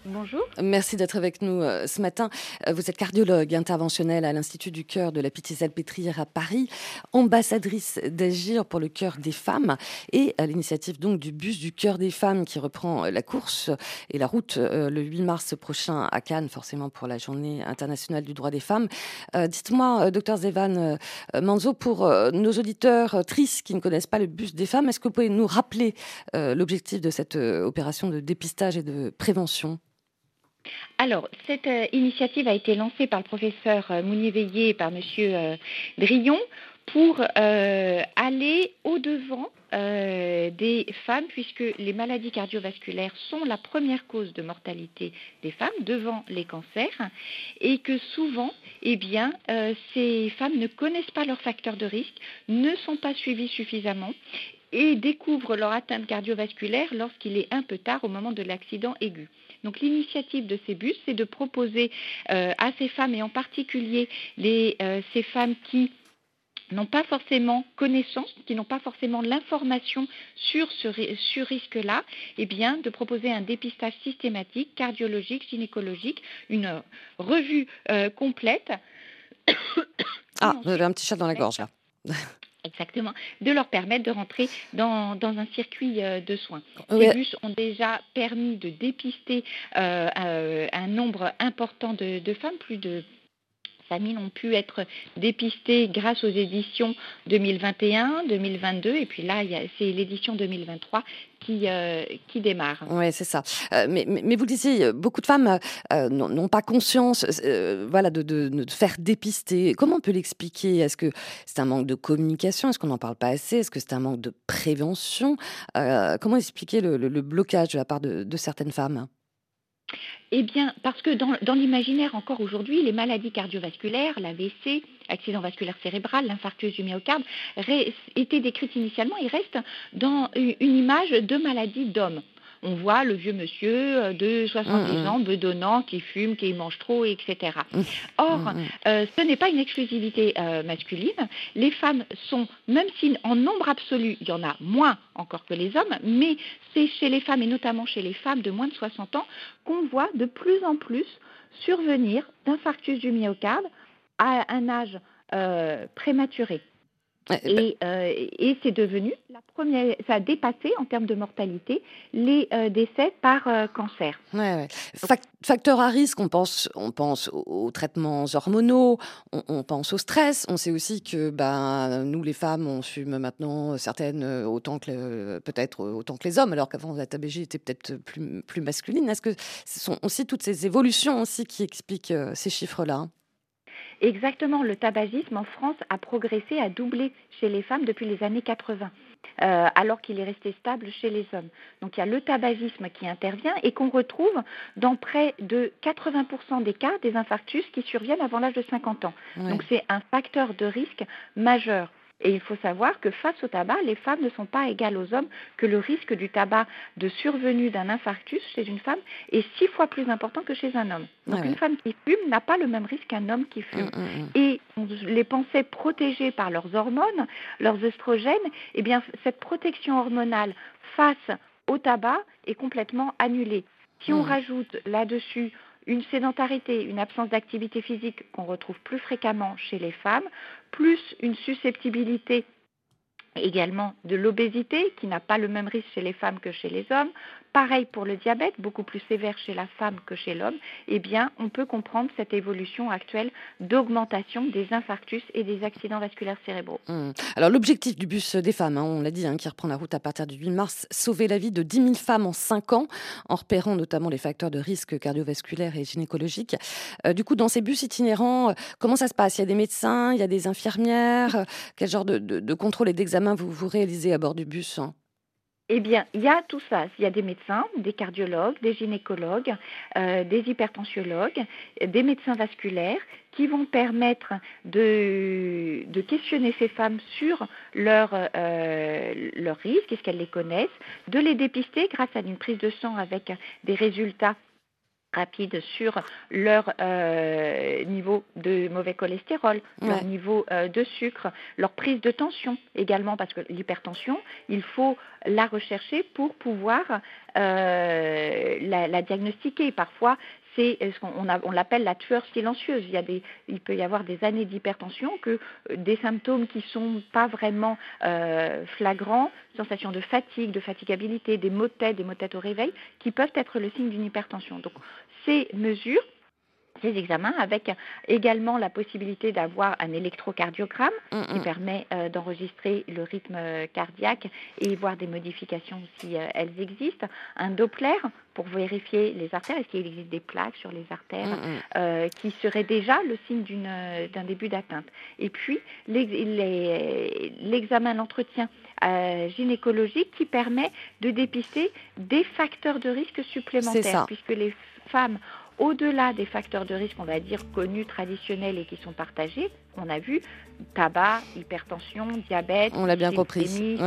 Speaker 9: Bonjour.
Speaker 1: Merci d'être avec nous euh, ce matin. Euh, vous êtes cardiologue interventionnel à l'Institut du cœur de la Pitié-Salpêtrière à Paris, ambassadrice d'Agir pour le cœur des femmes et à l'initiative donc du bus du cœur des femmes qui reprend la course et la route euh, le 8 mars prochain à Cannes, forcément pour la journée internationale du droit des femmes. Dites-moi, docteur Zevan Manzo, pour nos auditeurs tristes qui ne connaissent pas le bus des femmes, est-ce que vous pouvez nous rappeler l'objectif de cette opération de dépistage et de prévention?
Speaker 9: Alors, cette euh, initiative a été lancée par le professeur euh, Mounier-Veillé et par M. Euh, Drillon pour aller au-devant des femmes, puisque les maladies cardiovasculaires sont la première cause de mortalité des femmes devant les cancers, et que souvent, eh bien, ces femmes ne connaissent pas leurs facteurs de risque, ne sont pas suivies suffisamment et découvrent leur atteinte cardiovasculaire lorsqu'il est un peu tard au moment de l'accident aigu. Donc l'initiative de ces bus, c'est de proposer euh, à ces femmes, et en particulier les, euh, ces femmes qui n'ont pas forcément connaissance, qui n'ont pas forcément l'information sur ce, risque-là, eh bien, de proposer un dépistage systématique, cardiologique, gynécologique, une revue euh, complète.
Speaker 1: ah, vous avez un petit chat dans la gorge là.
Speaker 9: Exactement, de leur permettre de rentrer dans, un circuit euh, de soins. Ces bus ont déjà permis de dépister euh, euh, un nombre important de, de femmes, plus de familles ont pu être dépistées grâce aux éditions 2021, 2022, et puis là, c'est l'édition 2023 qui, euh, qui démarre.
Speaker 1: Oui, c'est ça. Euh, mais, vous disiez, beaucoup de femmes euh, n'ont pas conscience voilà, de, faire dépister. Comment on peut l'expliquer? Est-ce que c'est un manque de communication? Est-ce qu'on n'en parle pas assez? Est-ce que c'est un manque de prévention? Comment expliquer le, le, blocage de la part de certaines femmes?
Speaker 9: Eh bien, parce que dans, l'imaginaire encore aujourd'hui, les maladies cardiovasculaires, l'AVC, accident vasculaire cérébral, l'infarctus du myocarde, étaient décrites initialement et restent dans une image de maladie d'homme on voit le vieux monsieur euh, de 70 mmh, mmh. ans bedonnant qui fume, qui mange trop, etc. Mmh. Or, euh, ce n'est pas une exclusivité euh, masculine. Les femmes sont, même si en nombre absolu, il y en a moins encore que les hommes, mais c'est chez les femmes et notamment chez les femmes de moins de 60 ans qu'on voit de plus en plus survenir d'infarctus du myocarde à un âge prématuré. Bah euh, et, c'est devenu la première, ça a dépassé en termes de mortalité les euh, décès par euh, cancer.
Speaker 1: Ouais, facteur à risque, on pense, on pense aux, traitements hormonaux, on, pense au stress. On sait aussi que ben, nous, les femmes, on fume maintenant certaines autant que peut-être autant que les hommes, alors qu'avant la tabagie était peut-être plus, plus masculine. Est-ce que ce sont aussi toutes ces évolutions aussi qui expliquent ces chiffres-là?
Speaker 9: Exactement, le tabagisme en France a progressé, a doublé chez les femmes depuis les années 80. euh, alors qu'il est resté stable chez les hommes. Donc il y a le tabagisme qui intervient et qu'on retrouve dans près de 80% des cas des infarctus qui surviennent avant l'âge de 50 ans. Donc c'est un facteur de risque majeur. Et il faut savoir que face au tabac, les femmes ne sont pas égales aux hommes, que le risque du tabac de survenue d'un infarctus chez une femme est six fois plus important que chez un homme. Donc une femme qui fume n'a pas le même risque qu'un homme qui fume. Mm, mm, mm. Et les pensées protégées par leurs hormones, leurs œstrogènes, eh bien cette protection hormonale face au tabac est complètement annulée. Si on rajoute là-dessus une sédentarité, une absence d'activité physique qu'on retrouve plus fréquemment chez les femmes, plus une susceptibilité également de l'obésité qui n'a pas le même risque chez les femmes que chez les hommes, Pareil pour le diabète, beaucoup plus sévère chez la femme que chez l'homme, eh bien, on peut comprendre cette évolution actuelle d'augmentation des infarctus et des accidents vasculaires cérébraux.
Speaker 1: Mmh. Alors, l'objectif du bus des femmes, hein, on l'a dit, hein, qui reprend la route à partir du 8 mars, sauver la vie de 10 000 femmes en 5 ans, en repérant notamment les facteurs de risque cardiovasculaires et gynécologiques. Euh, du coup, dans ces bus itinérants, euh, comment ça se passe? Il y a des médecins, il y a des infirmières? Quel genre de, contrôle et d'examen vous, réalisez à bord du bus hein?
Speaker 9: Eh bien, il y a tout ça. Il y a des médecins, des cardiologues, des gynécologues, euh, des hypertensiologues, des médecins vasculaires qui vont permettre de, questionner ces femmes sur leurs euh, risques, est-ce qu'elles les connaissent, de les dépister grâce à une prise de sang avec des résultats rapide sur leur euh, niveau de mauvais cholestérol, leur niveau euh, de sucre, leur prise de tension également, parce que l'hypertension, il faut la rechercher pour pouvoir euh, la, la, diagnostiquer. Parfois, c'est ce qu'on on, l'appelle la tueur silencieuse. Il, peut y avoir des années d'hypertension que euh, des symptômes qui sont pas vraiment euh, flagrants, sensation de fatigue, de fatigabilité, des maux de des maux de au réveil, qui peuvent être le signe d'une hypertension. Donc ces mesures ces examens, avec également la possibilité d'avoir un électrocardiogramme mm, qui mm. permet euh, d'enregistrer le rythme cardiaque et voir des modifications si euh, elles existent, un Doppler pour vérifier les artères, est-ce qu'il existe des plaques sur les artères mm, euh, qui seraient déjà le signe d'un début d'atteinte? Et puis l'examen, l'entretien gynécologique qui permet de dépister des facteurs de risque supplémentaires, puisque les femmes au-delà des facteurs de risque, on va dire, connus, traditionnels et qui sont partagés, on a vu tabac, hypertension, diabète,
Speaker 1: on l'a bien compris.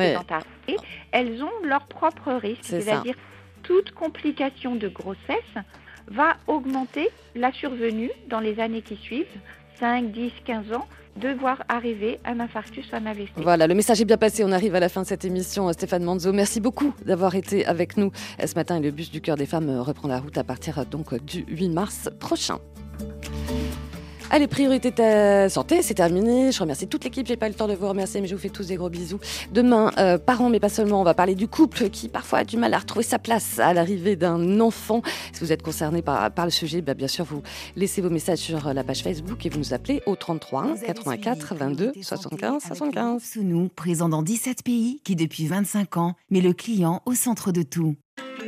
Speaker 9: elles ont leur propre risque, c'est-à-dire toute complication de grossesse va augmenter la survenue dans les années qui suivent, 5, 10, 15 ans, de voir arriver un infarctus, un AVC.
Speaker 1: Voilà, le message est bien passé. On arrive à la fin de cette émission. Stéphane Manzo, merci beaucoup d'avoir été avec nous ce matin. Et le bus du cœur des femmes reprend la route à partir du 8 mars prochain. Allez, priorité ta santé, c'est terminé. Je remercie toute l'équipe. J'ai pas eu le temps de vous remercier, mais je vous fais tous des gros bisous. Demain, euh, parents, mais pas seulement, on va parler du couple qui parfois a du mal à retrouver sa place à l'arrivée d'un enfant. Si vous êtes concerné par, par le sujet, bah, bien sûr, vous laissez vos messages sur la page Facebook et vous nous appelez au 33 84 22 75 75.
Speaker 10: Sous nous, présent dans 17 pays, qui depuis 25 ans met le client au centre de tout.